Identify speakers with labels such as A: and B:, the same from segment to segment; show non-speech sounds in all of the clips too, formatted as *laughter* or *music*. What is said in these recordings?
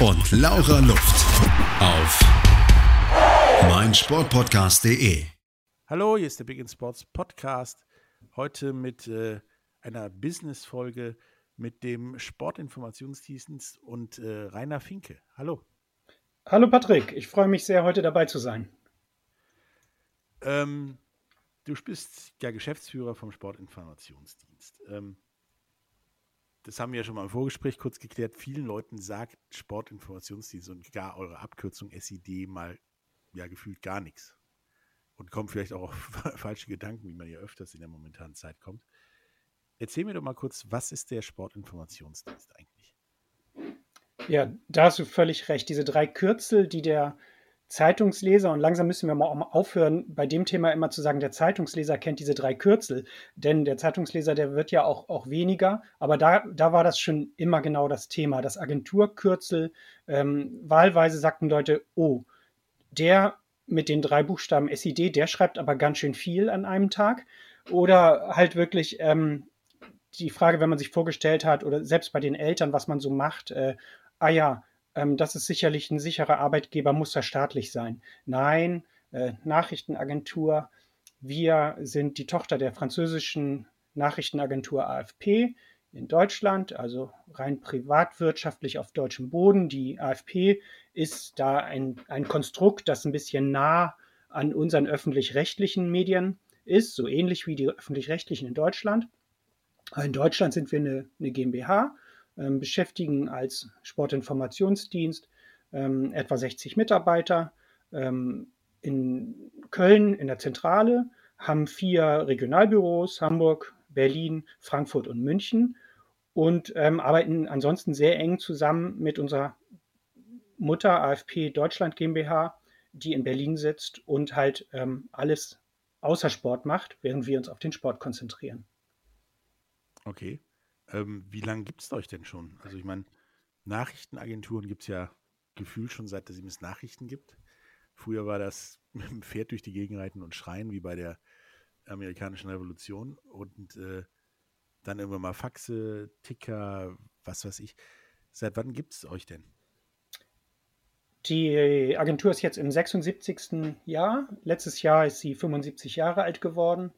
A: und Laura Luft. Auf meinsportpodcast.de.
B: Hallo, hier ist der Big in Sports Podcast. Heute mit äh, einer Business-Folge mit dem Sportinformationsdienst und äh, Rainer Finke. Hallo.
C: Hallo Patrick, ich freue mich sehr, heute dabei zu sein.
B: Ähm, du bist ja Geschäftsführer vom Sportinformationsdienst. Ähm, das haben wir ja schon mal im Vorgespräch kurz geklärt. Vielen Leuten sagt Sportinformationsdienst und gar eure Abkürzung SID mal ja gefühlt gar nichts und kommen vielleicht auch auf *laughs* falsche Gedanken, wie man ja öfters in der momentanen Zeit kommt. Erzähl mir doch mal kurz, was ist der Sportinformationsdienst eigentlich?
C: Ja, da hast du völlig recht. Diese drei Kürzel, die der Zeitungsleser, und langsam müssen wir mal aufhören, bei dem Thema immer zu sagen, der Zeitungsleser kennt diese drei Kürzel, denn der Zeitungsleser, der wird ja auch, auch weniger, aber da, da war das schon immer genau das Thema. Das Agenturkürzel, ähm, wahlweise sagten Leute, oh, der mit den drei Buchstaben SID, der schreibt aber ganz schön viel an einem Tag. Oder halt wirklich ähm, die Frage, wenn man sich vorgestellt hat, oder selbst bei den Eltern, was man so macht, äh, ah ja, ähm, das ist sicherlich ein sicherer Arbeitgeber, muss er staatlich sein. Nein, äh, Nachrichtenagentur, wir sind die Tochter der französischen Nachrichtenagentur AFP in Deutschland, also rein privatwirtschaftlich auf deutschem Boden. Die AFP ist da ein, ein Konstrukt, das ein bisschen nah an unseren öffentlich-rechtlichen Medien ist, so ähnlich wie die öffentlich-rechtlichen in Deutschland. In Deutschland sind wir eine, eine GmbH, beschäftigen als Sportinformationsdienst ähm, etwa 60 Mitarbeiter. Ähm, in Köln in der Zentrale haben vier Regionalbüros, Hamburg, Berlin, Frankfurt und München und ähm, arbeiten ansonsten sehr eng zusammen mit unserer Mutter AFP Deutschland GmbH, die in Berlin sitzt und halt ähm, alles außer Sport macht, während wir uns auf den Sport konzentrieren.
B: Okay. Ähm, wie lange gibt es euch denn schon? Also ich meine, Nachrichtenagenturen gibt es ja gefühlt schon seit es Nachrichten gibt. Früher war das *laughs* mit dem Pferd durch die Gegend reiten und schreien, wie bei der amerikanischen Revolution. Und äh, dann irgendwann mal Faxe, Ticker, was weiß ich. Seit wann gibt es euch denn?
C: Die Agentur ist jetzt im 76. Jahr. Letztes Jahr ist sie 75 Jahre alt geworden.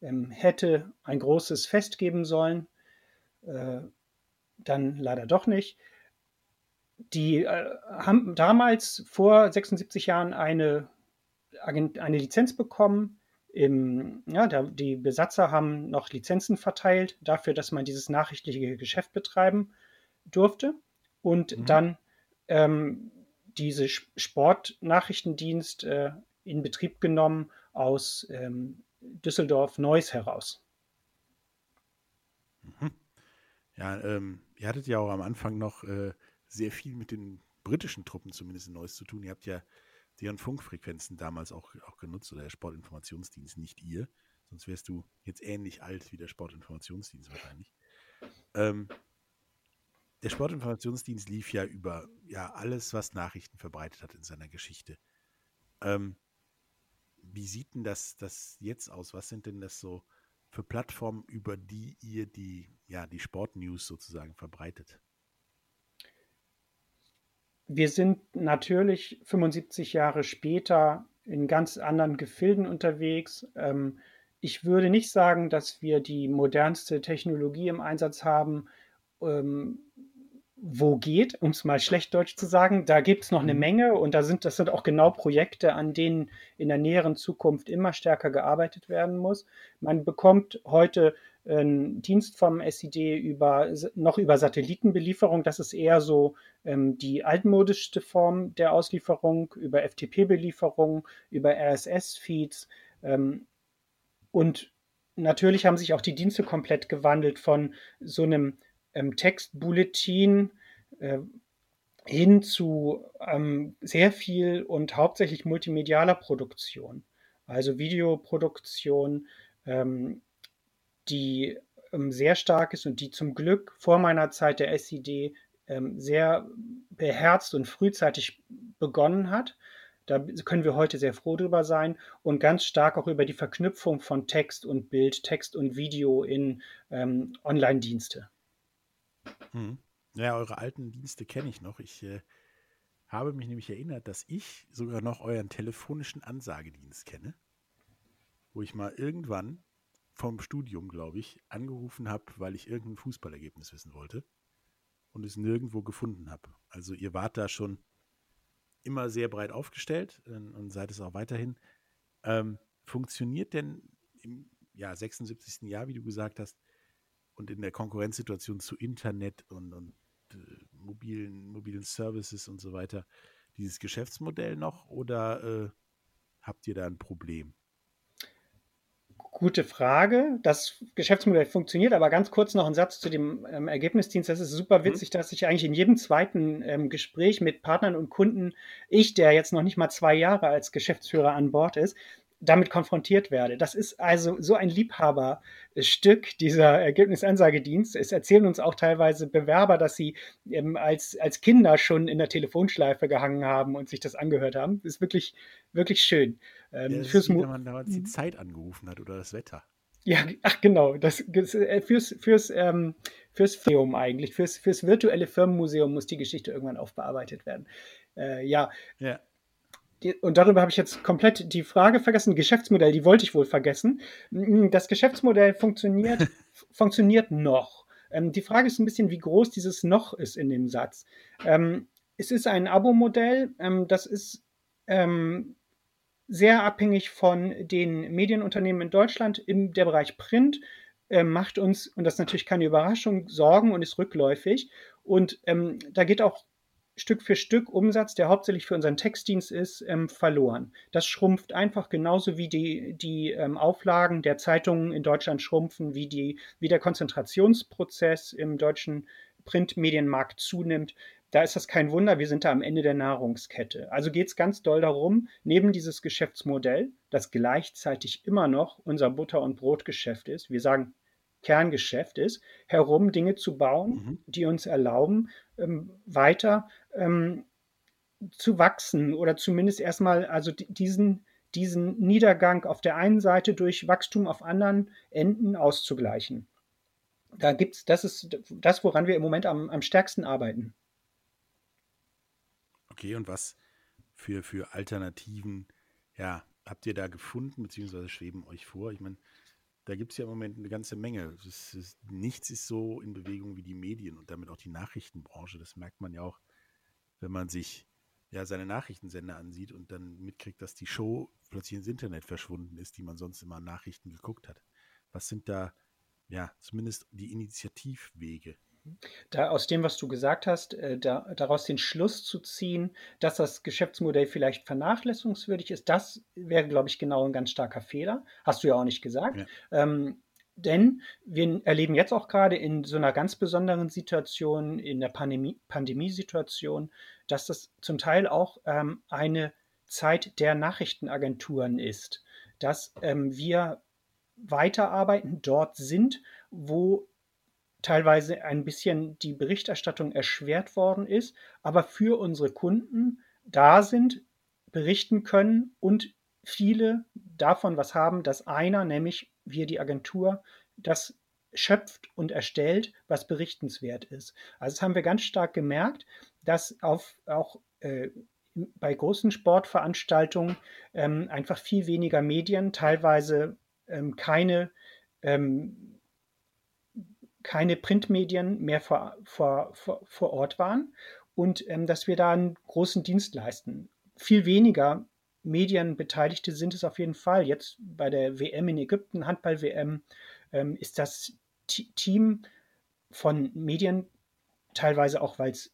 C: Ähm, hätte ein großes Fest geben sollen. Äh, dann leider doch nicht. Die äh, haben damals vor 76 Jahren eine, eine Lizenz bekommen im, ja, da, die Besatzer haben noch Lizenzen verteilt dafür, dass man dieses nachrichtliche Geschäft betreiben durfte. Und mhm. dann ähm, diese Sportnachrichtendienst äh, in Betrieb genommen aus ähm, Düsseldorf-Neuss heraus.
B: Mhm. Ja, ähm, ihr hattet ja auch am Anfang noch äh, sehr viel mit den britischen Truppen zumindest in Neuss zu tun. Ihr habt ja deren Funkfrequenzen damals auch, auch genutzt oder der Sportinformationsdienst, nicht ihr. Sonst wärst du jetzt ähnlich alt wie der Sportinformationsdienst wahrscheinlich. Ähm, der Sportinformationsdienst lief ja über ja alles, was Nachrichten verbreitet hat in seiner Geschichte. Ähm, wie sieht denn das, das jetzt aus? Was sind denn das so für Plattformen, über die ihr die, ja, die Sportnews sozusagen verbreitet?
C: wir sind natürlich 75 Jahre später in ganz anderen Gefilden unterwegs. Ähm, ich würde nicht sagen, dass wir die modernste Technologie im Einsatz haben, ähm, wo geht, um es mal schlecht Deutsch zu sagen. Da gibt es noch eine mhm. Menge und da sind, das sind auch genau Projekte, an denen in der näheren Zukunft immer stärker gearbeitet werden muss. Man bekommt heute einen Dienst vom SID über, noch über Satellitenbelieferung. Das ist eher so ähm, die altmodischste Form der Auslieferung, über FTP-Belieferung, über RSS-Feeds. Ähm, und natürlich haben sich auch die Dienste komplett gewandelt von so einem ähm, Textbulletin, äh, hin zu ähm, sehr viel und hauptsächlich multimedialer Produktion, also Videoproduktion, ähm, die ähm, sehr stark ist und die zum Glück vor meiner Zeit der SED ähm, sehr beherzt und frühzeitig begonnen hat. Da können wir heute sehr froh drüber sein und ganz stark auch über die Verknüpfung von Text und Bild, Text und Video in ähm, Online-Dienste.
B: Hm. Ja, eure alten Dienste kenne ich noch. Ich äh, habe mich nämlich erinnert, dass ich sogar noch euren telefonischen Ansagedienst kenne, wo ich mal irgendwann vom Studium, glaube ich, angerufen habe, weil ich irgendein Fußballergebnis wissen wollte und es nirgendwo gefunden habe. Also ihr wart da schon immer sehr breit aufgestellt äh, und seid es auch weiterhin. Ähm, funktioniert denn im ja, 76. Jahr, wie du gesagt hast, und in der Konkurrenzsituation zu Internet und, und äh, mobilen, mobilen Services und so weiter, dieses Geschäftsmodell noch oder äh, habt ihr da ein Problem?
C: Gute Frage. Das Geschäftsmodell funktioniert, aber ganz kurz noch ein Satz zu dem ähm, Ergebnisdienst. Das ist super mhm. witzig, mhm. dass ich eigentlich in jedem zweiten ähm, Gespräch mit Partnern und Kunden, ich, der jetzt noch nicht mal zwei Jahre als Geschäftsführer an Bord ist, damit konfrontiert werde. Das ist also so ein Liebhaberstück, dieser Ergebnisansagedienst. Es erzählen uns auch teilweise Bewerber, dass sie ähm, als, als Kinder schon in der Telefonschleife gehangen haben und sich das angehört haben. Das ist wirklich, wirklich schön.
B: Ähm, ja, fürs wie, wenn man damals die mhm. Zeit angerufen hat oder das Wetter.
C: Ja, ach genau, das, äh, fürs, fürs, ähm, fürs Museum eigentlich, fürs, fürs virtuelle Firmenmuseum muss die Geschichte irgendwann aufbearbeitet werden. Äh, ja. ja und darüber habe ich jetzt komplett die Frage vergessen. Geschäftsmodell, die wollte ich wohl vergessen. Mm, das Geschäftsmodell funktioniert, *laughs* funktioniert noch. Ähm, die Frage ist ein bisschen, wie groß dieses noch ist in dem Satz. Ähm, es ist ein Abo-Modell, ähm, das ist ähm, sehr abhängig von den Medienunternehmen in Deutschland im der Bereich Print. Äh, macht uns, und das ist natürlich keine Überraschung, Sorgen und ist rückläufig. Und ähm, da geht auch Stück für Stück Umsatz, der hauptsächlich für unseren Textdienst ist, ähm, verloren. Das schrumpft einfach genauso wie die, die ähm, Auflagen der Zeitungen in Deutschland schrumpfen, wie, die, wie der Konzentrationsprozess im deutschen Printmedienmarkt zunimmt. Da ist das kein Wunder, wir sind da am Ende der Nahrungskette. Also geht es ganz doll darum, neben dieses Geschäftsmodell, das gleichzeitig immer noch unser Butter- und Brotgeschäft ist, wir sagen Kerngeschäft ist, herum Dinge zu bauen, mhm. die uns erlauben, ähm, weiter ähm, zu wachsen oder zumindest erstmal also diesen, diesen Niedergang auf der einen Seite durch Wachstum auf anderen Enden auszugleichen. Da gibt's, das ist das, woran wir im Moment am, am stärksten arbeiten.
B: Okay, und was für, für Alternativen ja, habt ihr da gefunden, beziehungsweise schweben euch vor? Ich meine, da gibt es ja im Moment eine ganze Menge. Ist, ist, nichts ist so in Bewegung wie die Medien und damit auch die Nachrichtenbranche. Das merkt man ja auch, wenn man sich ja seine Nachrichtensender ansieht und dann mitkriegt, dass die Show plötzlich ins Internet verschwunden ist, die man sonst immer an Nachrichten geguckt hat. Was sind da ja zumindest die Initiativwege,
C: da, aus dem, was du gesagt hast, äh, da, daraus den Schluss zu ziehen, dass das Geschäftsmodell vielleicht vernachlässigungswürdig ist, das wäre, glaube ich, genau ein ganz starker Fehler. Hast du ja auch nicht gesagt. Ja. Ähm, denn wir erleben jetzt auch gerade in so einer ganz besonderen Situation, in der Pandemie, Pandemiesituation, dass das zum Teil auch ähm, eine Zeit der Nachrichtenagenturen ist, dass ähm, wir weiterarbeiten, dort sind, wo teilweise ein bisschen die Berichterstattung erschwert worden ist, aber für unsere Kunden da sind, berichten können und viele davon was haben, dass einer, nämlich wir die Agentur, das schöpft und erstellt, was berichtenswert ist. Also das haben wir ganz stark gemerkt, dass auf, auch äh, bei großen Sportveranstaltungen ähm, einfach viel weniger Medien, teilweise ähm, keine ähm, keine Printmedien mehr vor, vor, vor, vor Ort waren und ähm, dass wir da einen großen Dienst leisten. Viel weniger Medienbeteiligte sind es auf jeden Fall. Jetzt bei der WM in Ägypten, Handball-WM, ähm, ist das T Team von Medien, teilweise auch weil es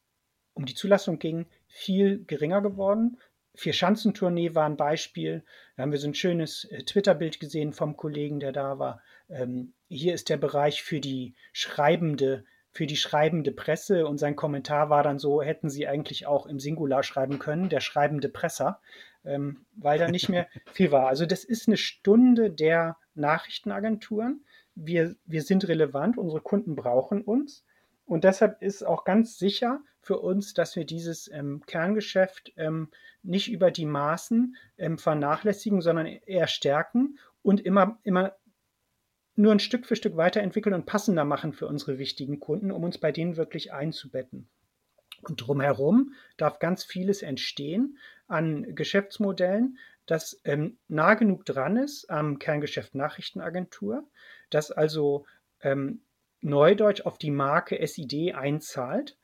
C: um die Zulassung ging, viel geringer geworden. Vier-Schanzentournee war ein Beispiel. Da haben wir so ein schönes äh, Twitter-Bild gesehen vom Kollegen, der da war. Ähm, hier ist der Bereich für die schreibende für die schreibende Presse und sein Kommentar war dann so, hätten sie eigentlich auch im Singular schreiben können, der schreibende Presser, ähm, weil da nicht mehr *laughs* viel war. Also das ist eine Stunde der Nachrichtenagenturen. Wir, wir sind relevant, unsere Kunden brauchen uns. Und deshalb ist auch ganz sicher für uns, dass wir dieses ähm, Kerngeschäft ähm, nicht über die Maßen ähm, vernachlässigen, sondern eher stärken und immer, immer nur ein Stück für Stück weiterentwickeln und passender machen für unsere wichtigen Kunden, um uns bei denen wirklich einzubetten. Und drumherum darf ganz vieles entstehen an Geschäftsmodellen, das ähm, nah genug dran ist am Kerngeschäft Nachrichtenagentur, das also ähm, Neudeutsch auf die Marke SID einzahlt.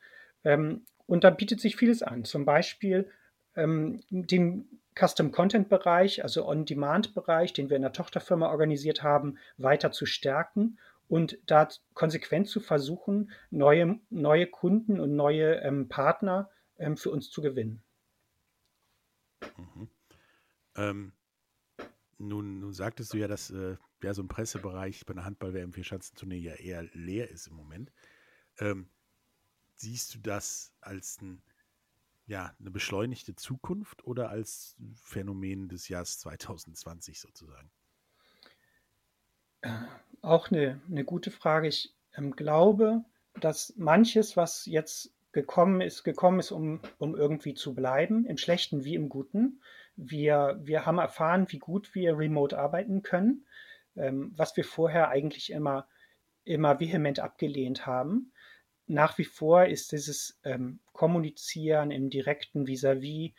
C: Ähm, und da bietet sich vieles an. Zum Beispiel ähm, den Custom Content Bereich, also On-Demand Bereich, den wir in der Tochterfirma organisiert haben, weiter zu stärken und da konsequent zu versuchen, neue, neue Kunden und neue ähm, Partner ähm, für uns zu gewinnen.
B: Mhm. Ähm, nun, nun sagtest du ja, dass äh, ja, so ein Pressebereich bei einer Handball-WM für Schanzentournee ja eher leer ist im Moment. Ähm, siehst du das als ein ja, eine beschleunigte Zukunft oder als Phänomen des Jahres 2020 sozusagen?
C: Äh, auch eine, eine gute Frage. Ich ähm, glaube, dass manches, was jetzt gekommen ist, gekommen ist, um, um irgendwie zu bleiben, im Schlechten wie im Guten. Wir, wir haben erfahren, wie gut wir remote arbeiten können, ähm, was wir vorher eigentlich immer, immer vehement abgelehnt haben nach wie vor ist dieses ähm, Kommunizieren im direkten Vis-à-vis -vis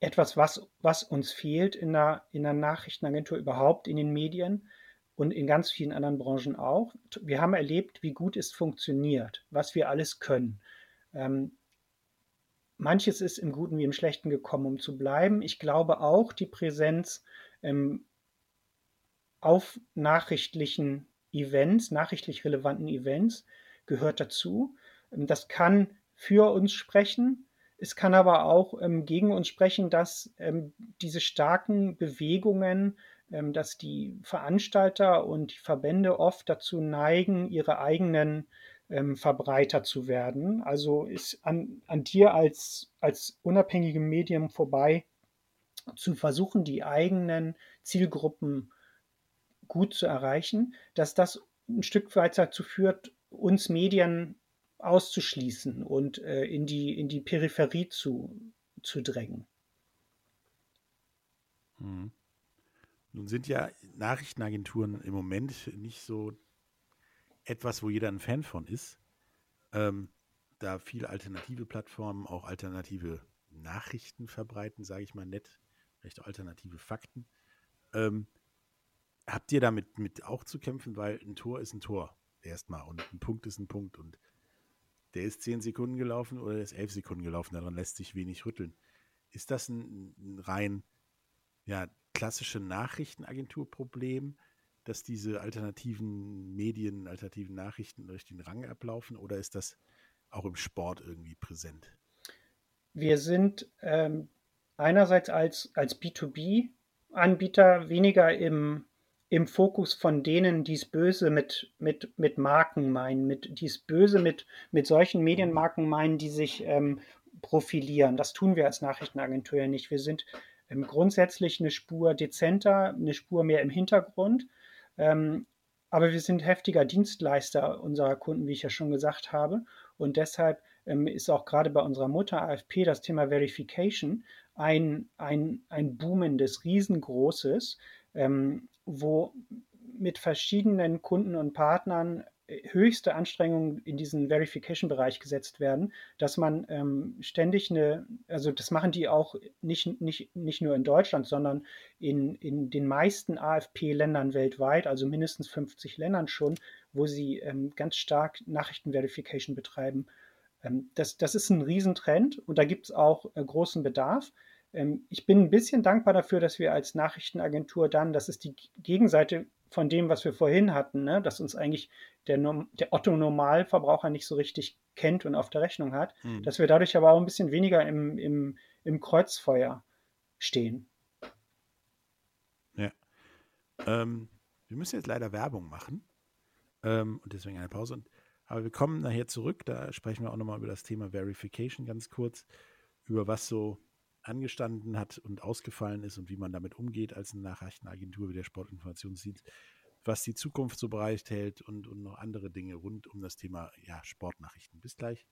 C: etwas, was, was uns fehlt in der, in der Nachrichtenagentur, überhaupt in den Medien und in ganz vielen anderen Branchen auch. Wir haben erlebt, wie gut es funktioniert, was wir alles können. Ähm, manches ist im Guten wie im Schlechten gekommen, um zu bleiben. Ich glaube auch, die Präsenz ähm, auf nachrichtlichen Events, nachrichtlich relevanten Events, gehört dazu. Ähm, das kann für uns sprechen. Es kann aber auch ähm, gegen uns sprechen, dass ähm, diese starken Bewegungen, ähm, dass die Veranstalter und die Verbände oft dazu neigen, ihre eigenen ähm, Verbreiter zu werden. Also ist an, an dir als, als unabhängigem Medium vorbei, zu versuchen, die eigenen Zielgruppen gut zu erreichen, dass das ein Stück weit dazu führt, uns Medien auszuschließen und äh, in, die, in die Peripherie zu, zu drängen.
B: Hm. Nun sind ja Nachrichtenagenturen im Moment nicht so etwas, wo jeder ein Fan von ist. Ähm, da viele alternative Plattformen auch alternative Nachrichten verbreiten, sage ich mal nett, auch alternative Fakten. Ähm, habt ihr damit mit auch zu kämpfen, weil ein Tor ist ein Tor erstmal. Und ein Punkt ist ein Punkt. Und der ist zehn Sekunden gelaufen oder der ist elf Sekunden gelaufen. Daran lässt sich wenig rütteln. Ist das ein, ein rein ja, klassische Nachrichtenagenturproblem, dass diese alternativen Medien, alternativen Nachrichten durch den Rang ablaufen? Oder ist das auch im Sport irgendwie präsent?
C: Wir sind ähm, einerseits als, als B2B-Anbieter weniger im im Fokus von denen, die es böse mit, mit, mit Marken meinen, mit, die es böse mit, mit solchen Medienmarken meinen, die sich ähm, profilieren. Das tun wir als Nachrichtenagentur ja nicht. Wir sind ähm, grundsätzlich eine Spur dezenter, eine Spur mehr im Hintergrund. Ähm, aber wir sind heftiger Dienstleister unserer Kunden, wie ich ja schon gesagt habe. Und deshalb ähm, ist auch gerade bei unserer Mutter AFP das Thema Verification ein, ein, ein boomendes, riesengroßes. Ähm, wo mit verschiedenen Kunden und Partnern äh, höchste Anstrengungen in diesen Verification-Bereich gesetzt werden, dass man ähm, ständig eine, also das machen die auch nicht, nicht, nicht nur in Deutschland, sondern in, in den meisten AFP-Ländern weltweit, also mindestens 50 Ländern schon, wo sie ähm, ganz stark Nachrichten-Verification betreiben. Ähm, das, das ist ein Riesentrend und da gibt es auch äh, großen Bedarf. Ähm, ich bin ein bisschen dankbar dafür, dass wir als Nachrichtenagentur dann, das ist die Gegenseite von dem, was wir vorhin hatten, ne, dass uns eigentlich der, der Otto-Normalverbraucher nicht so richtig kennt und auf der Rechnung hat, mhm. dass wir dadurch aber auch ein bisschen weniger im, im, im Kreuzfeuer stehen.
B: Ja. Ähm, wir müssen jetzt leider Werbung machen ähm, und deswegen eine Pause. Aber wir kommen nachher zurück, da sprechen wir auch nochmal über das Thema Verification ganz kurz, über was so angestanden hat und ausgefallen ist und wie man damit umgeht als eine Nachrichtenagentur wie der Sportinformationsdienst, was die Zukunft so bereithält und, und noch andere Dinge rund um das Thema ja, Sportnachrichten. Bis gleich.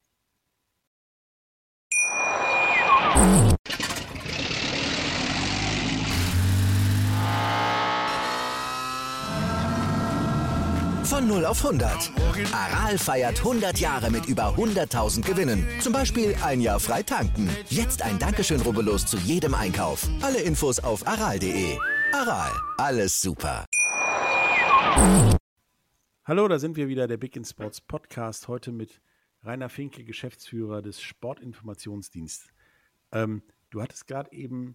D: Von 0 auf 100. Aral feiert 100 Jahre mit über 100.000 Gewinnen. Zum Beispiel ein Jahr frei tanken. Jetzt ein Dankeschön, rubbellos zu jedem Einkauf. Alle Infos auf aral.de. Aral, alles super.
B: Hallo, da sind wir wieder, der Big in Sports Podcast. Heute mit Rainer Finke, Geschäftsführer des Sportinformationsdienstes. Ähm, du hattest gerade eben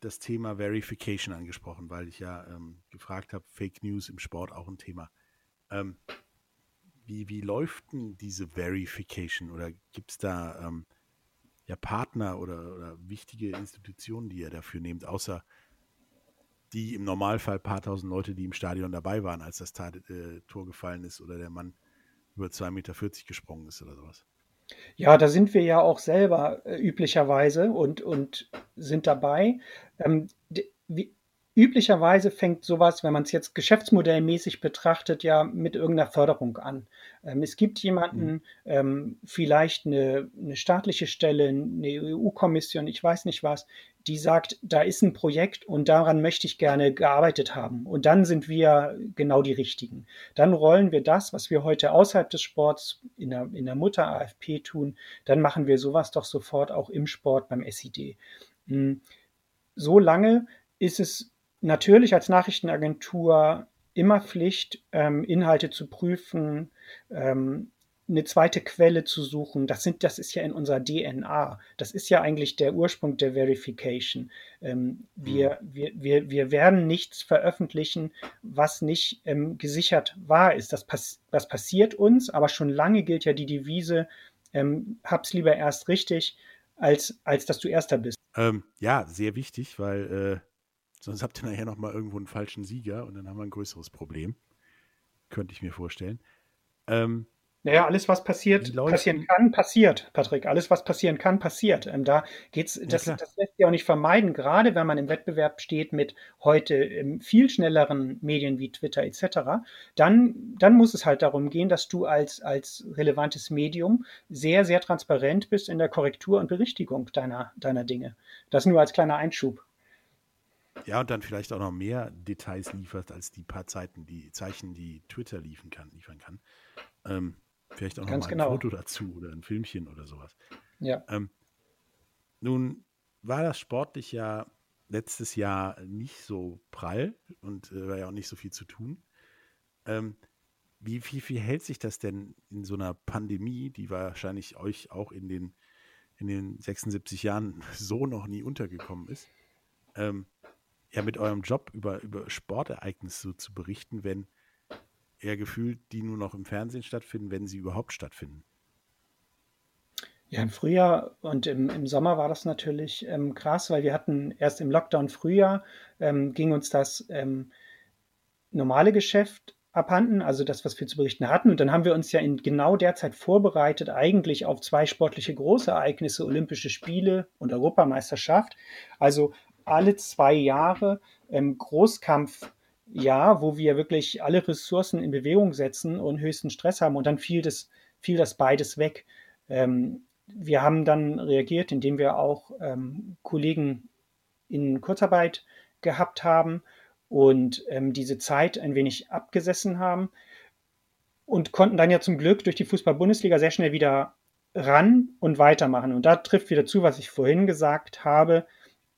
B: das Thema Verification angesprochen, weil ich ja ähm, gefragt habe, Fake News im Sport auch ein Thema. Ähm, wie, wie läuft denn diese Verification oder gibt es da ähm, ja Partner oder, oder wichtige Institutionen, die ihr dafür nehmt, außer die im Normalfall paar tausend Leute, die im Stadion dabei waren, als das äh, Tor gefallen ist oder der Mann über 2,40 Meter gesprungen ist oder sowas?
C: Ja, da sind wir ja auch selber äh, üblicherweise und, und sind dabei. Ähm, wie, Üblicherweise fängt sowas, wenn man es jetzt geschäftsmodellmäßig betrachtet, ja mit irgendeiner Förderung an. Ähm, es gibt jemanden, mhm. ähm, vielleicht eine, eine, staatliche Stelle, eine EU-Kommission, ich weiß nicht was, die sagt, da ist ein Projekt und daran möchte ich gerne gearbeitet haben. Und dann sind wir genau die Richtigen. Dann rollen wir das, was wir heute außerhalb des Sports in der, in der Mutter AFP tun, dann machen wir sowas doch sofort auch im Sport beim SID. Hm. So lange ist es natürlich als Nachrichtenagentur immer Pflicht, ähm, Inhalte zu prüfen, ähm, eine zweite Quelle zu suchen. Das, sind, das ist ja in unserer DNA. Das ist ja eigentlich der Ursprung der Verification. Ähm, wir, mhm. wir, wir, wir werden nichts veröffentlichen, was nicht ähm, gesichert wahr ist. Das, pass das passiert uns, aber schon lange gilt ja die Devise, ähm, hab's lieber erst richtig, als, als dass du Erster bist.
B: Ähm, ja, sehr wichtig, weil äh Sonst habt ihr nachher nochmal irgendwo einen falschen Sieger und dann haben wir ein größeres Problem. Könnte ich mir vorstellen.
C: Ähm, naja, alles, was passiert, passieren kann, passiert, Patrick. Alles, was passieren kann, passiert. Ähm, da geht's, das, ja, das lässt sich auch nicht vermeiden, gerade wenn man im Wettbewerb steht mit heute ähm, viel schnelleren Medien wie Twitter etc. Dann, dann muss es halt darum gehen, dass du als, als relevantes Medium sehr, sehr transparent bist in der Korrektur und Berichtigung deiner, deiner Dinge. Das nur als kleiner Einschub.
B: Ja, und dann vielleicht auch noch mehr Details liefert als die paar Zeiten, die Zeichen, die Twitter liefern kann. Liefern kann. Ähm, vielleicht auch noch mal ein genau. Foto dazu oder ein Filmchen oder sowas.
C: Ja.
B: Ähm, nun war das sportlich ja letztes Jahr nicht so prall und äh, war ja auch nicht so viel zu tun. Ähm, wie, wie, wie hält sich das denn in so einer Pandemie, die wahrscheinlich euch auch in den, in den 76 Jahren *laughs* so noch nie untergekommen ist? Ähm, ja mit eurem Job über, über Sportereignisse zu berichten, wenn eher gefühlt die nur noch im Fernsehen stattfinden, wenn sie überhaupt stattfinden?
C: Ja, im Frühjahr und im, im Sommer war das natürlich ähm, krass, weil wir hatten erst im Lockdown Frühjahr ähm, ging uns das ähm, normale Geschäft abhanden, also das, was wir zu berichten hatten. Und dann haben wir uns ja in genau der Zeit vorbereitet, eigentlich auf zwei sportliche Großereignisse, Olympische Spiele und Europameisterschaft. Also alle zwei Jahre ähm, Großkampfjahr, wo wir wirklich alle Ressourcen in Bewegung setzen und höchsten Stress haben. Und dann fiel das, fiel das beides weg. Ähm, wir haben dann reagiert, indem wir auch ähm, Kollegen in Kurzarbeit gehabt haben und ähm, diese Zeit ein wenig abgesessen haben und konnten dann ja zum Glück durch die Fußball-Bundesliga sehr schnell wieder ran und weitermachen. Und da trifft wieder zu, was ich vorhin gesagt habe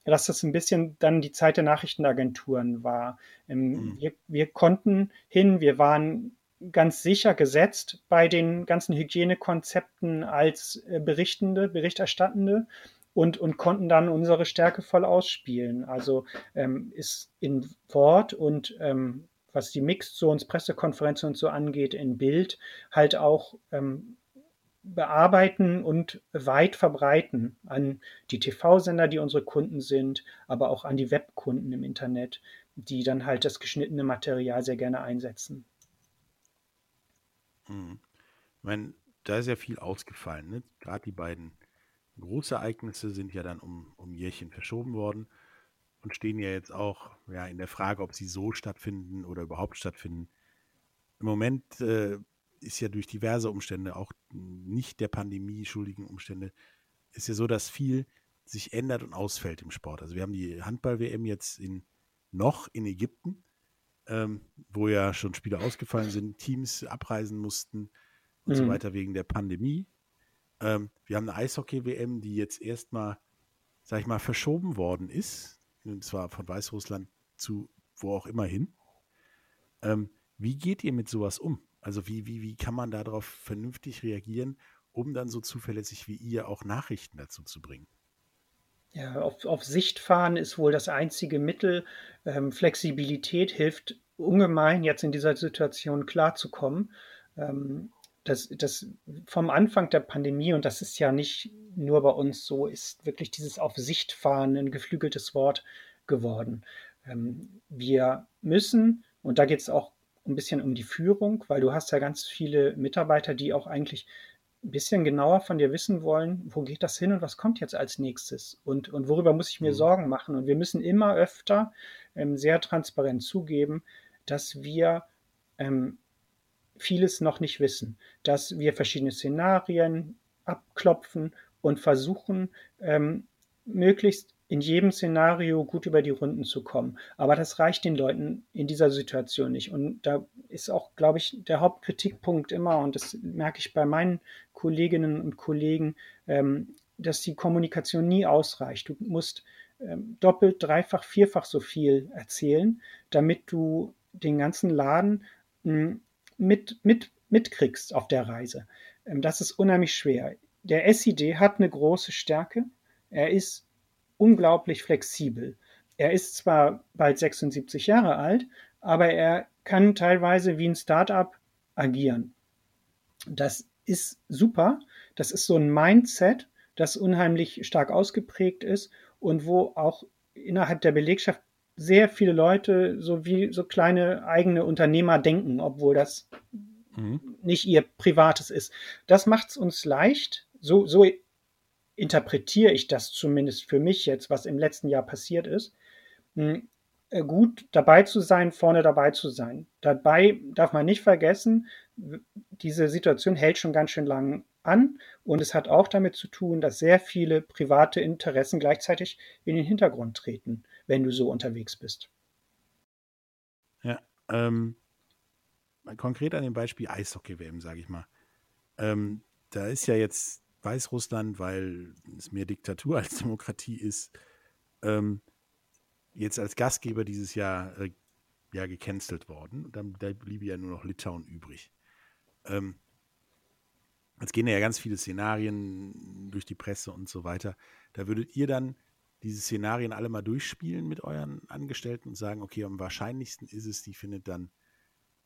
C: dass das ein bisschen dann die Zeit der Nachrichtenagenturen war. Ähm, mhm. Wir, wir, konnten hin, wir waren ganz sicher gesetzt bei den ganzen Hygienekonzepten als äh, Berichtende, Berichterstattende und, und konnten dann unsere Stärke voll ausspielen. Also ähm, ist in Wort und ähm, was die Mixed Zones, Pressekonferenzen und so angeht, in Bild halt auch ähm, bearbeiten und weit verbreiten an die TV-Sender, die unsere Kunden sind, aber auch an die Webkunden im Internet, die dann halt das geschnittene Material sehr gerne einsetzen.
B: Hm. meine, da ist ja viel ausgefallen. Ne? Gerade die beiden Großereignisse sind ja dann um, um Jährchen verschoben worden und stehen ja jetzt auch ja, in der Frage, ob sie so stattfinden oder überhaupt stattfinden. Im Moment äh, ist ja durch diverse Umstände, auch nicht der Pandemie schuldigen Umstände, ist ja so, dass viel sich ändert und ausfällt im Sport. Also wir haben die Handball-WM jetzt in, noch in Ägypten, ähm, wo ja schon Spiele ausgefallen sind, Teams abreisen mussten und mhm. so weiter wegen der Pandemie. Ähm, wir haben eine Eishockey-WM, die jetzt erstmal, sag ich mal, verschoben worden ist, und zwar von Weißrussland zu wo auch immer hin. Ähm, wie geht ihr mit sowas um? Also wie, wie, wie kann man darauf vernünftig reagieren, um dann so zuverlässig wie ihr auch Nachrichten dazu zu bringen?
C: Ja, auf, auf Sicht fahren ist wohl das einzige Mittel. Ähm, Flexibilität hilft ungemein, jetzt in dieser Situation klarzukommen. Ähm, das, das vom Anfang der Pandemie, und das ist ja nicht nur bei uns so, ist wirklich dieses auf Sicht fahren ein geflügeltes Wort geworden. Ähm, wir müssen, und da geht es auch ein bisschen um die Führung, weil du hast ja ganz viele Mitarbeiter, die auch eigentlich ein bisschen genauer von dir wissen wollen, wo geht das hin und was kommt jetzt als nächstes und, und worüber muss ich mir mhm. Sorgen machen. Und wir müssen immer öfter ähm, sehr transparent zugeben, dass wir ähm, vieles noch nicht wissen, dass wir verschiedene Szenarien abklopfen und versuchen, ähm, möglichst in jedem Szenario gut über die Runden zu kommen. Aber das reicht den Leuten in dieser Situation nicht. Und da ist auch, glaube ich, der Hauptkritikpunkt immer, und das merke ich bei meinen Kolleginnen und Kollegen, ähm, dass die Kommunikation nie ausreicht. Du musst ähm, doppelt, dreifach, vierfach so viel erzählen, damit du den ganzen Laden hm, mit, mit, mitkriegst auf der Reise. Ähm, das ist unheimlich schwer. Der SID hat eine große Stärke. Er ist unglaublich flexibel. Er ist zwar bald 76 Jahre alt, aber er kann teilweise wie ein Startup agieren. Das ist super. Das ist so ein Mindset, das unheimlich stark ausgeprägt ist und wo auch innerhalb der Belegschaft sehr viele Leute so wie so kleine eigene Unternehmer denken, obwohl das mhm. nicht ihr privates ist. Das macht es uns leicht. So, so interpretiere ich das zumindest für mich jetzt, was im letzten Jahr passiert ist, hm, äh, gut dabei zu sein, vorne dabei zu sein. Dabei darf man nicht vergessen, diese Situation hält schon ganz schön lang an und es hat auch damit zu tun, dass sehr viele private Interessen gleichzeitig in den Hintergrund treten, wenn du so unterwegs bist.
B: Ja, ähm, konkret an dem Beispiel Eishockey-WM, sage ich mal. Ähm, da ist ja jetzt Weißrussland, weil es mehr Diktatur *laughs* als Demokratie ist, ähm, jetzt als Gastgeber dieses Jahr äh, ja gecancelt worden. Und dann da bliebe ja nur noch Litauen übrig. Ähm, jetzt gehen ja ganz viele Szenarien durch die Presse und so weiter. Da würdet ihr dann diese Szenarien alle mal durchspielen mit euren Angestellten und sagen, okay, am wahrscheinlichsten ist es, die findet dann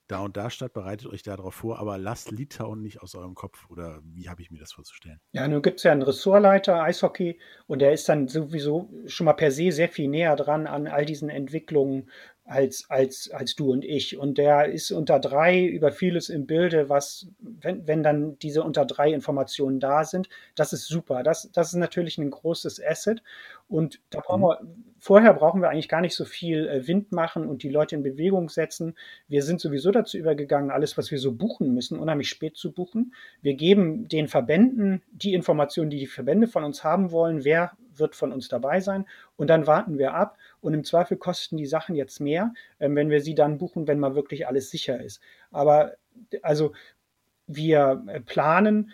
B: da und da statt, bereitet euch darauf vor, aber lasst Litauen nicht aus eurem Kopf oder wie habe ich mir das vorzustellen?
C: Ja, nun gibt es ja einen Ressortleiter Eishockey und der ist dann sowieso schon mal per se sehr viel näher dran an all diesen Entwicklungen als, als, als du und ich. Und der ist unter drei über vieles im Bilde, was, wenn, wenn dann diese unter drei Informationen da sind, das ist super. Das, das ist natürlich ein großes Asset. Und da brauchen mhm. wir, vorher brauchen wir eigentlich gar nicht so viel äh, Wind machen und die Leute in Bewegung setzen. Wir sind sowieso dazu übergegangen, alles, was wir so buchen müssen, unheimlich spät zu buchen. Wir geben den Verbänden die Informationen, die die Verbände von uns haben wollen, wer wird von uns dabei sein. Und dann warten wir ab. Und im Zweifel kosten die Sachen jetzt mehr, ähm, wenn wir sie dann buchen, wenn mal wirklich alles sicher ist. Aber also wir äh, planen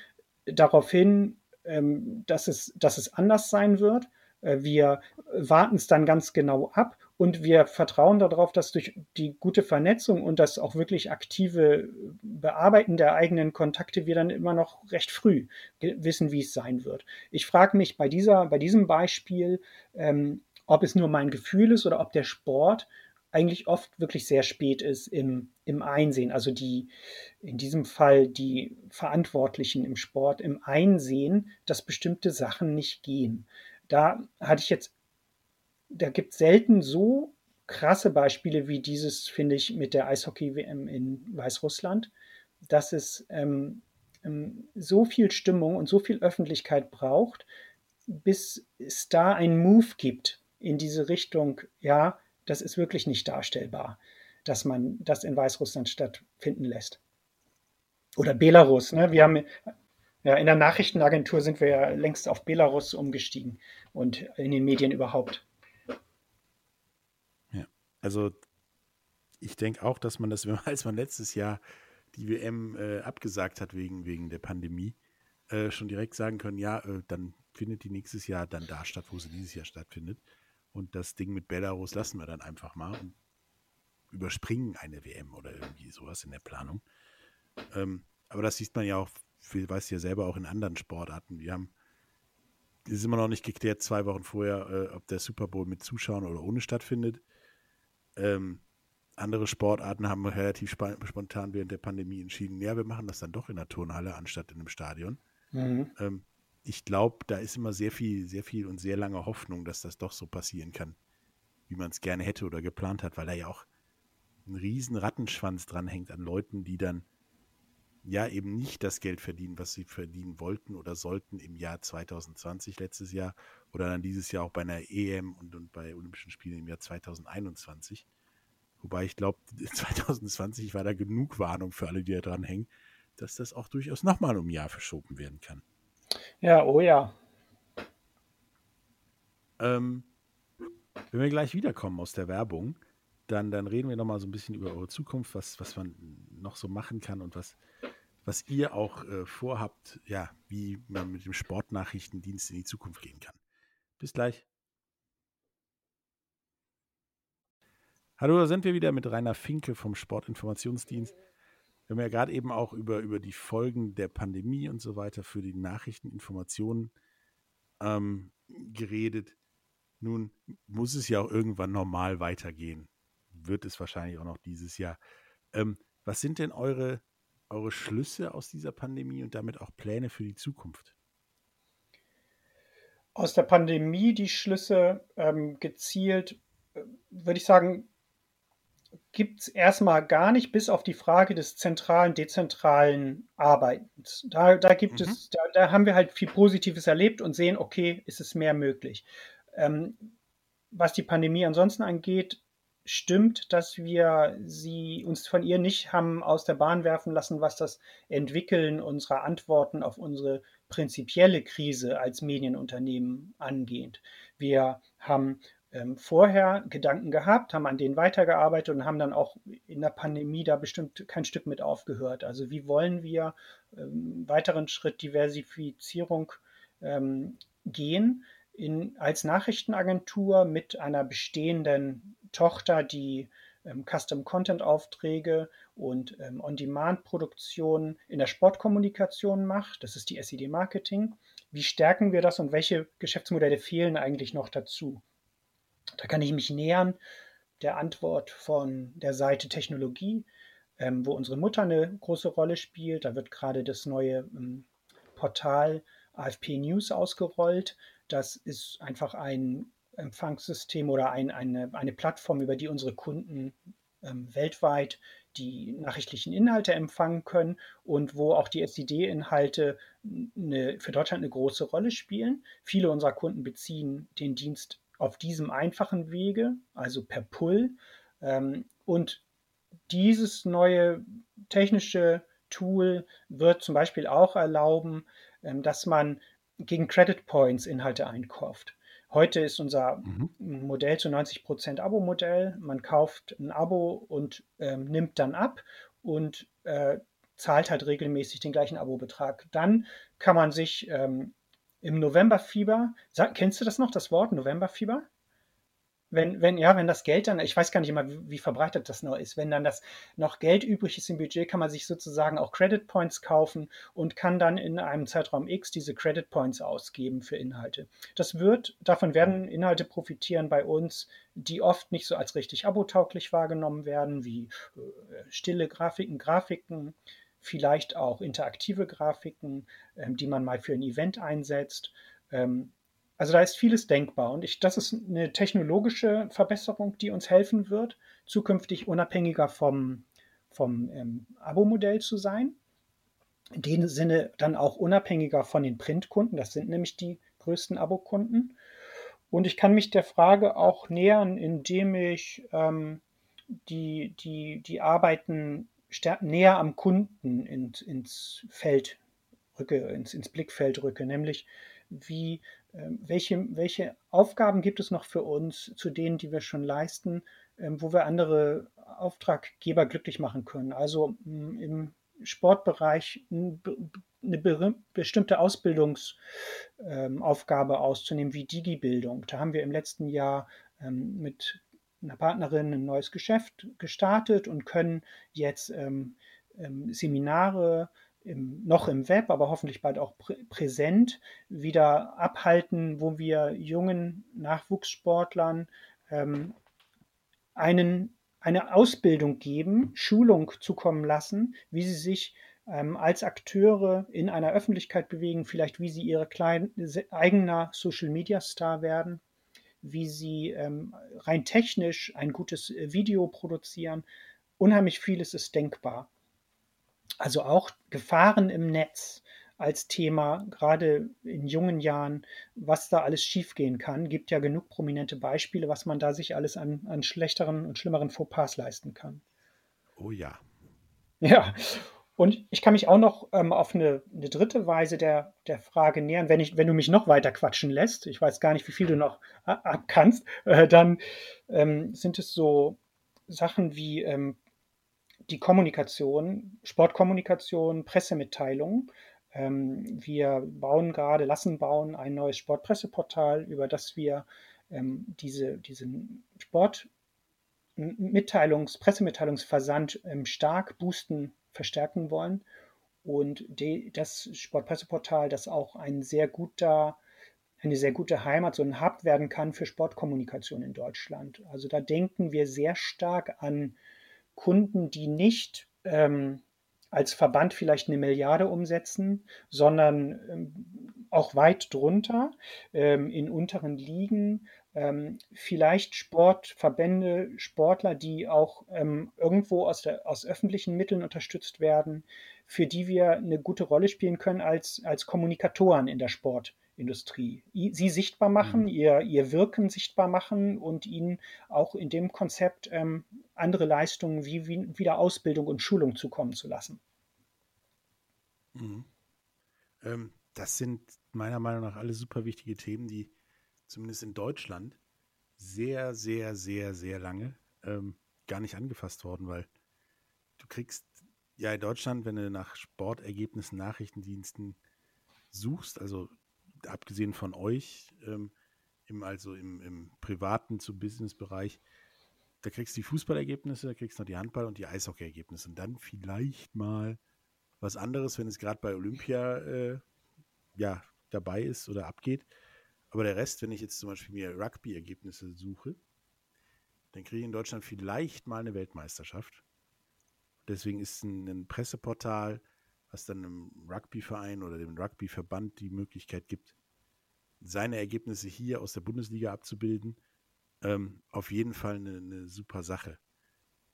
C: darauf hin, ähm, dass, es, dass es anders sein wird. Äh, wir warten es dann ganz genau ab und wir vertrauen darauf, dass durch die gute Vernetzung und das auch wirklich aktive Bearbeiten der eigenen Kontakte wir dann immer noch recht früh wissen, wie es sein wird. Ich frage mich bei, dieser, bei diesem Beispiel, ähm, ob es nur mein Gefühl ist oder ob der Sport eigentlich oft wirklich sehr spät ist im, im Einsehen. Also die, in diesem Fall die Verantwortlichen im Sport im Einsehen, dass bestimmte Sachen nicht gehen. Da hatte ich jetzt da gibt es selten so krasse Beispiele wie dieses, finde ich, mit der Eishockey-WM in Weißrussland, dass es ähm, ähm, so viel Stimmung und so viel Öffentlichkeit braucht, bis es da einen Move gibt in diese Richtung, ja, das ist wirklich nicht darstellbar, dass man das in Weißrussland stattfinden lässt. Oder Belarus. Ne? Wir haben ja, in der Nachrichtenagentur sind wir ja längst auf Belarus umgestiegen und in den Medien überhaupt.
B: Ja, also ich denke auch, dass man das, *laughs* als man letztes Jahr die WM äh, abgesagt hat wegen, wegen der Pandemie, äh, schon direkt sagen können, ja, äh, dann findet die nächstes Jahr dann da statt, wo sie dieses Jahr stattfindet. Und das Ding mit Belarus lassen wir dann einfach mal und überspringen eine WM oder irgendwie sowas in der Planung. Ähm, aber das sieht man ja auch, weiß ja selber auch in anderen Sportarten. Wir haben, es ist immer noch nicht geklärt, zwei Wochen vorher, äh, ob der Super Bowl mit Zuschauern oder ohne stattfindet. Ähm, andere Sportarten haben relativ spontan während der Pandemie entschieden, ja, wir machen das dann doch in der Turnhalle anstatt in einem Stadion. Mhm. Ähm, ich glaube, da ist immer sehr viel, sehr viel und sehr lange Hoffnung, dass das doch so passieren kann, wie man es gerne hätte oder geplant hat, weil da ja auch ein riesen Rattenschwanz dranhängt an Leuten, die dann ja eben nicht das Geld verdienen, was sie verdienen wollten oder sollten im Jahr 2020 letztes Jahr oder dann dieses Jahr auch bei einer EM und, und bei Olympischen Spielen im Jahr 2021. Wobei ich glaube, *laughs* 2020 war da genug Warnung für alle, die da dran hängen, dass das auch durchaus nochmal um ein Jahr verschoben werden kann.
C: Ja, oh ja.
B: Ähm, wenn wir gleich wiederkommen aus der Werbung, dann, dann reden wir nochmal so ein bisschen über eure Zukunft, was, was man noch so machen kann und was, was ihr auch äh, vorhabt, ja, wie man mit dem Sportnachrichtendienst in die Zukunft gehen kann. Bis gleich. Hallo, da sind wir wieder mit Rainer Finke vom Sportinformationsdienst. Wir haben ja gerade eben auch über, über die Folgen der Pandemie und so weiter für die Nachrichteninformationen ähm, geredet. Nun muss es ja auch irgendwann normal weitergehen. Wird es wahrscheinlich auch noch dieses Jahr. Ähm, was sind denn eure, eure Schlüsse aus dieser Pandemie und damit auch Pläne für die Zukunft?
C: Aus der Pandemie die Schlüsse ähm, gezielt, äh, würde ich sagen, gibt es erstmal gar nicht, bis auf die Frage des zentralen, dezentralen Arbeitens. Da, da gibt mhm. es, da, da, haben wir halt viel Positives erlebt und sehen, okay, ist es mehr möglich. Ähm, was die Pandemie ansonsten angeht, stimmt, dass wir sie uns von ihr nicht haben aus der Bahn werfen lassen, was das Entwickeln unserer Antworten auf unsere prinzipielle Krise als Medienunternehmen angeht. Wir haben ähm, vorher Gedanken gehabt, haben an denen weitergearbeitet und haben dann auch in der Pandemie da bestimmt kein Stück mit aufgehört. Also wie wollen wir ähm, weiteren Schritt Diversifizierung ähm, gehen? In, als Nachrichtenagentur mit einer bestehenden Tochter, die ähm, Custom Content Aufträge und ähm, On-Demand-Produktion in der Sportkommunikation macht. Das ist die SED Marketing. Wie stärken wir das und welche Geschäftsmodelle fehlen eigentlich noch dazu? Da kann ich mich nähern der Antwort von der Seite Technologie, ähm, wo unsere Mutter eine große Rolle spielt. Da wird gerade das neue ähm, Portal AFP News ausgerollt. Das ist einfach ein Empfangssystem oder ein, eine, eine Plattform, über die unsere Kunden ähm, weltweit die nachrichtlichen Inhalte empfangen können und wo auch die SED-Inhalte für Deutschland eine große Rolle spielen. Viele unserer Kunden beziehen den Dienst auf diesem einfachen Wege, also per Pull. Ähm, und dieses neue technische Tool wird zum Beispiel auch erlauben, ähm, dass man gegen Credit Points Inhalte einkauft. Heute ist unser mhm. Modell zu 90 Prozent Abo-Modell. Man kauft ein Abo und ähm, nimmt dann ab und äh, zahlt halt regelmäßig den gleichen Abo-Betrag. Dann kann man sich ähm, im Novemberfieber, sag, kennst du das noch, das Wort Novemberfieber? Wenn, wenn, ja, wenn das Geld dann, ich weiß gar nicht immer, wie, wie, verbreitet das noch ist, wenn dann das noch Geld übrig ist im Budget, kann man sich sozusagen auch Credit Points kaufen und kann dann in einem Zeitraum X diese Credit Points ausgeben für Inhalte. Das wird, davon werden Inhalte profitieren bei uns, die oft nicht so als richtig abotauglich wahrgenommen werden, wie äh, stille Grafiken, Grafiken, vielleicht auch interaktive Grafiken, ähm, die man mal für ein Event einsetzt. Ähm, also da ist vieles denkbar und ich, das ist eine technologische Verbesserung, die uns helfen wird, zukünftig unabhängiger vom, vom ähm, Abo-Modell zu sein. in dem Sinne dann auch unabhängiger von den Printkunden. Das sind nämlich die größten Abokunden. Und ich kann mich der Frage auch nähern, indem ich ähm, die, die, die Arbeiten näher am Kunden ins, ins Feld rücke, ins, ins Blickfeld rücke, nämlich wie, äh, welche, welche Aufgaben gibt es noch für uns, zu denen, die wir schon leisten, äh, wo wir andere Auftraggeber glücklich machen können. Also mh, im Sportbereich eine bestimmte Ausbildungsaufgabe ähm, auszunehmen, wie Digi-Bildung. Da haben wir im letzten Jahr ähm, mit einer Partnerin ein neues Geschäft gestartet und können jetzt ähm, Seminare noch im Web, aber hoffentlich bald auch präsent wieder abhalten, wo wir jungen Nachwuchssportlern einen eine Ausbildung geben, Schulung zukommen lassen, wie sie sich ähm, als Akteure in einer Öffentlichkeit bewegen, vielleicht wie sie ihre kleinen, eigener Social Media Star werden, wie sie ähm, rein technisch ein gutes äh, Video produzieren. Unheimlich vieles ist denkbar. Also auch Gefahren im Netz als Thema, gerade in jungen Jahren, was da alles schiefgehen kann. Gibt ja genug prominente Beispiele, was man da sich alles an, an schlechteren und schlimmeren Fauxpas leisten kann.
B: Oh ja.
C: Ja, und ich kann mich auch noch ähm, auf eine, eine, dritte Weise der, der Frage nähern, wenn, ich, wenn du mich noch weiter quatschen lässt, ich weiß gar nicht, wie viel du noch äh, kannst, *laughs* äh, dann ähm, sind es so Sachen wie ähm, die Kommunikation, Sportkommunikation, Pressemitteilungen, ähm, wir bauen gerade, lassen bauen ein neues Sportpresseportal, über das wir ähm, diese, diesen Sport Pressemitteilungsversand ähm, stark boosten, verstärken wollen. Und die, das Sportpresseportal, das auch ein sehr guter, eine sehr gute Heimat, so ein Hub werden kann für Sportkommunikation in Deutschland. Also da denken wir sehr stark an Kunden, die nicht ähm, als Verband vielleicht eine Milliarde umsetzen, sondern ähm, auch weit drunter ähm, in unteren Ligen. Ähm, vielleicht Sportverbände, Sportler, die auch ähm, irgendwo aus, der, aus öffentlichen Mitteln unterstützt werden, für die wir eine gute Rolle spielen können als, als Kommunikatoren in der Sportindustrie. Sie sichtbar machen, mhm. ihr, ihr Wirken sichtbar machen und ihnen auch in dem Konzept ähm, andere Leistungen wie, wie wieder Ausbildung und Schulung zukommen zu lassen.
B: Mhm. Ähm, das sind meiner Meinung nach alle super wichtige Themen, die zumindest in Deutschland sehr, sehr, sehr, sehr lange ähm, gar nicht angefasst worden, weil du kriegst ja in Deutschland, wenn du nach Sportergebnissen, Nachrichtendiensten suchst, also abgesehen von euch, ähm, im, also im, im privaten zu Business-Bereich, da kriegst du die Fußballergebnisse, da kriegst du noch die Handball- und die Eishockey-Ergebnisse und dann vielleicht mal was anderes, wenn es gerade bei Olympia äh, ja, dabei ist oder abgeht. Aber der Rest, wenn ich jetzt zum Beispiel mir Rugby-Ergebnisse suche, dann kriege ich in Deutschland vielleicht mal eine Weltmeisterschaft. Deswegen ist ein, ein Presseportal, was dann einem Rugby-Verein oder dem Rugby-Verband die Möglichkeit gibt, seine Ergebnisse hier aus der Bundesliga abzubilden, ähm, auf jeden Fall eine, eine super Sache.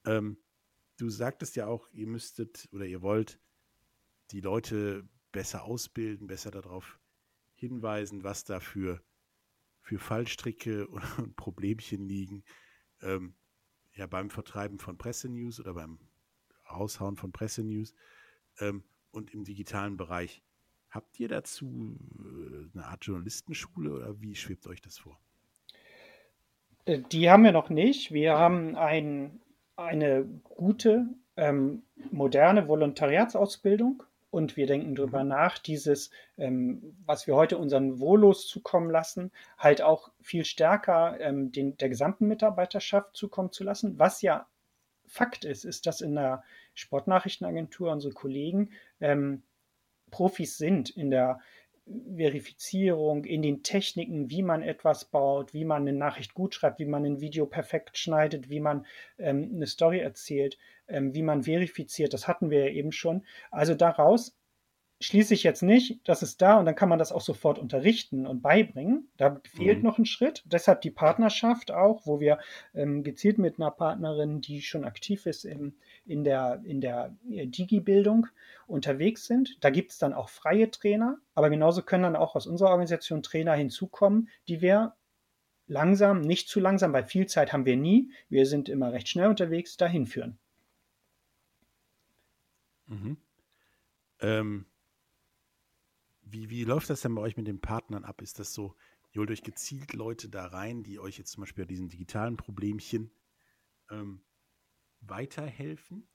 B: Ähm, du sagtest ja auch, ihr müsstet oder ihr wollt die Leute besser ausbilden, besser darauf hinweisen, was da für, für Fallstricke *laughs* und Problemchen liegen. Ähm, ja, beim Vertreiben von Pressenews oder beim Raushauen von Pressenews ähm, und im digitalen Bereich. Habt ihr dazu äh, eine Art Journalistenschule oder wie schwebt euch das vor?
C: Äh, die haben wir noch nicht. Wir haben ein, eine gute, ähm, moderne Volontariatsausbildung und wir denken darüber mhm. nach, dieses, ähm, was wir heute unseren Volos zukommen lassen, halt auch viel stärker ähm, den, der gesamten Mitarbeiterschaft zukommen zu lassen. Was ja Fakt ist, ist, dass in der Sportnachrichtenagentur unsere Kollegen ähm, Profis sind in der Verifizierung, in den Techniken, wie man etwas baut, wie man eine Nachricht gut schreibt, wie man ein Video perfekt schneidet, wie man ähm, eine Story erzählt, ähm, wie man verifiziert. Das hatten wir ja eben schon. Also daraus schließe ich jetzt nicht, das ist da und dann kann man das auch sofort unterrichten und beibringen. Da fehlt mhm. noch ein Schritt. Deshalb die Partnerschaft auch, wo wir ähm, gezielt mit einer Partnerin, die schon aktiv ist im, in der, in der äh, Digi-Bildung unterwegs sind. Da gibt es dann auch freie Trainer, aber genauso können dann auch aus unserer Organisation Trainer hinzukommen, die wir langsam, nicht zu langsam, weil viel Zeit haben wir nie, wir sind immer recht schnell unterwegs, dahin führen.
B: Mhm. Ähm, wie, wie läuft das denn bei euch mit den Partnern ab? Ist das so, ihr holt euch gezielt Leute da rein, die euch jetzt zum Beispiel bei diesen digitalen Problemchen ähm, weiterhelfen?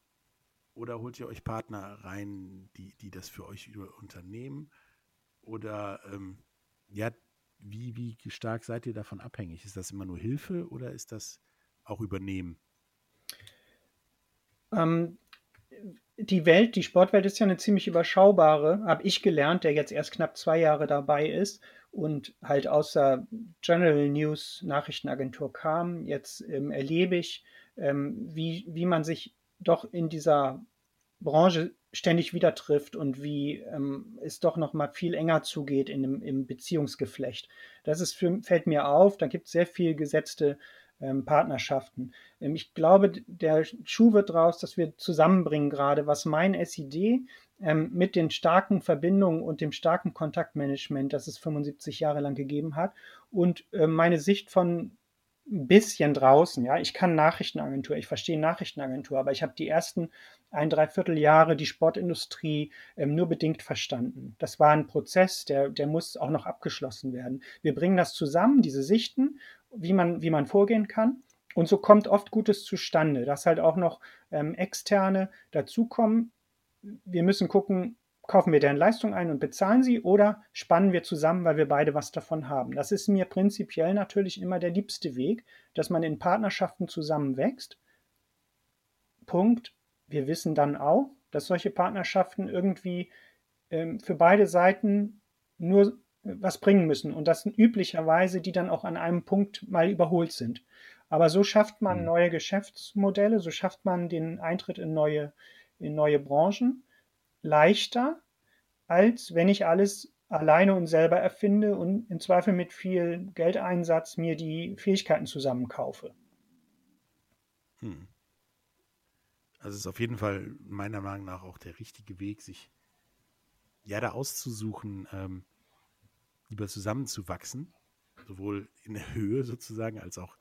B: Oder holt ihr euch Partner rein, die, die das für euch unternehmen? Oder ähm, ja, wie, wie stark seid ihr davon abhängig? Ist das immer nur Hilfe oder ist das auch Übernehmen?
C: Ähm, die Welt, die Sportwelt ist ja eine ziemlich überschaubare, habe ich gelernt, der jetzt erst knapp zwei Jahre dabei ist und halt aus der General News Nachrichtenagentur kam. Jetzt ähm, erlebe ich, ähm, wie, wie man sich doch in dieser Branche ständig wieder trifft und wie ähm, es doch noch mal viel enger zugeht in dem, im Beziehungsgeflecht. Das ist für, fällt mir auf. Da gibt es sehr viel gesetzte ähm, Partnerschaften. Ähm, ich glaube, der Schuh wird raus, dass wir zusammenbringen gerade, was mein SID ähm, mit den starken Verbindungen und dem starken Kontaktmanagement, das es 75 Jahre lang gegeben hat, und äh, meine Sicht von ein bisschen draußen, ja. Ich kann Nachrichtenagentur, ich verstehe Nachrichtenagentur, aber ich habe die ersten ein, dreiviertel Jahre die Sportindustrie ähm, nur bedingt verstanden. Das war ein Prozess, der, der muss auch noch abgeschlossen werden. Wir bringen das zusammen, diese Sichten, wie man, wie man vorgehen kann. Und so kommt oft Gutes zustande, dass halt auch noch ähm, Externe dazukommen. Wir müssen gucken, kaufen wir deren Leistung ein und bezahlen sie oder spannen wir zusammen, weil wir beide was davon haben. Das ist mir prinzipiell natürlich immer der liebste Weg, dass man in Partnerschaften zusammenwächst. Punkt. Wir wissen dann auch, dass solche Partnerschaften irgendwie ähm, für beide Seiten nur was bringen müssen und das sind üblicherweise die dann auch an einem Punkt mal überholt sind. Aber so schafft man mhm. neue Geschäftsmodelle, so schafft man den Eintritt in neue, in neue Branchen leichter, als wenn ich alles alleine und selber erfinde und im Zweifel mit viel Geldeinsatz mir die Fähigkeiten zusammenkaufe. Hm.
B: Also ist auf jeden Fall meiner Meinung nach auch der richtige Weg, sich ja da auszusuchen, ähm, lieber zusammenzuwachsen, sowohl in der Höhe sozusagen als auch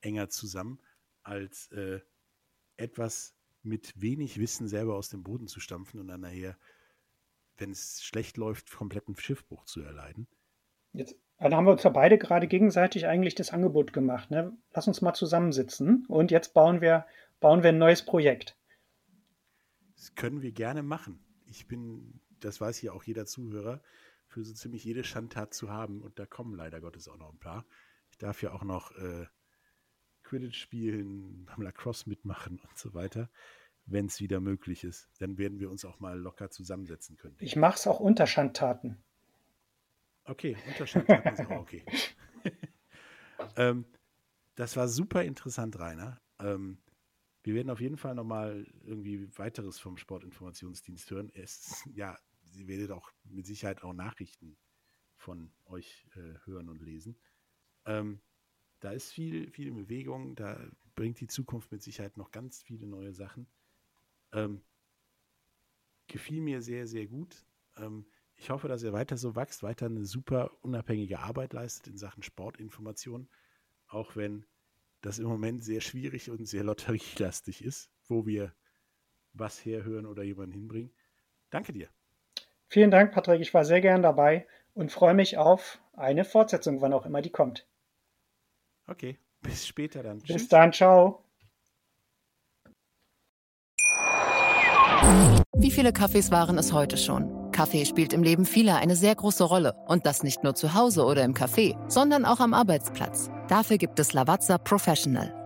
B: enger zusammen, als äh, etwas mit wenig Wissen selber aus dem Boden zu stampfen und dann nachher, wenn es schlecht läuft, kompletten Schiffbruch zu erleiden.
C: Jetzt dann haben wir uns ja beide gerade gegenseitig eigentlich das Angebot gemacht. Ne? Lass uns mal zusammensitzen und jetzt bauen wir, bauen wir ein neues Projekt.
B: Das können wir gerne machen. Ich bin, das weiß ja auch jeder Zuhörer, für so ziemlich jede Schandtat zu haben. Und da kommen leider Gottes auch noch ein paar. Ich darf ja auch noch äh, Quidditch spielen, beim Lacrosse mitmachen und so weiter, wenn es wieder möglich ist. Dann werden wir uns auch mal locker zusammensetzen können.
C: Ich mache es auch unter Schandtaten.
B: Okay, unter Schandtaten ist auch *laughs* okay. *laughs* ähm, das war super interessant, Rainer. Ähm, wir werden auf jeden Fall nochmal irgendwie weiteres vom Sportinformationsdienst hören. Es, ja, Sie werdet auch mit Sicherheit auch Nachrichten von euch äh, hören und lesen. Ähm, da ist viel, viel in Bewegung, da bringt die Zukunft mit Sicherheit noch ganz viele neue Sachen. Ähm, gefiel mir sehr, sehr gut. Ähm, ich hoffe, dass ihr weiter so wächst, weiter eine super unabhängige Arbeit leistet in Sachen Sportinformation, auch wenn das im Moment sehr schwierig und sehr lotterielastig ist, wo wir was herhören oder jemanden hinbringen. Danke dir.
C: Vielen Dank, Patrick. Ich war sehr gern dabei und freue mich auf eine Fortsetzung, wann auch immer die kommt.
B: Okay, bis später dann.
C: Bis Tschüss. dann, ciao.
E: Wie viele Kaffees waren es heute schon? Kaffee spielt im Leben vieler eine sehr große Rolle. Und das nicht nur zu Hause oder im Café, sondern auch am Arbeitsplatz. Dafür gibt es Lavazza Professional.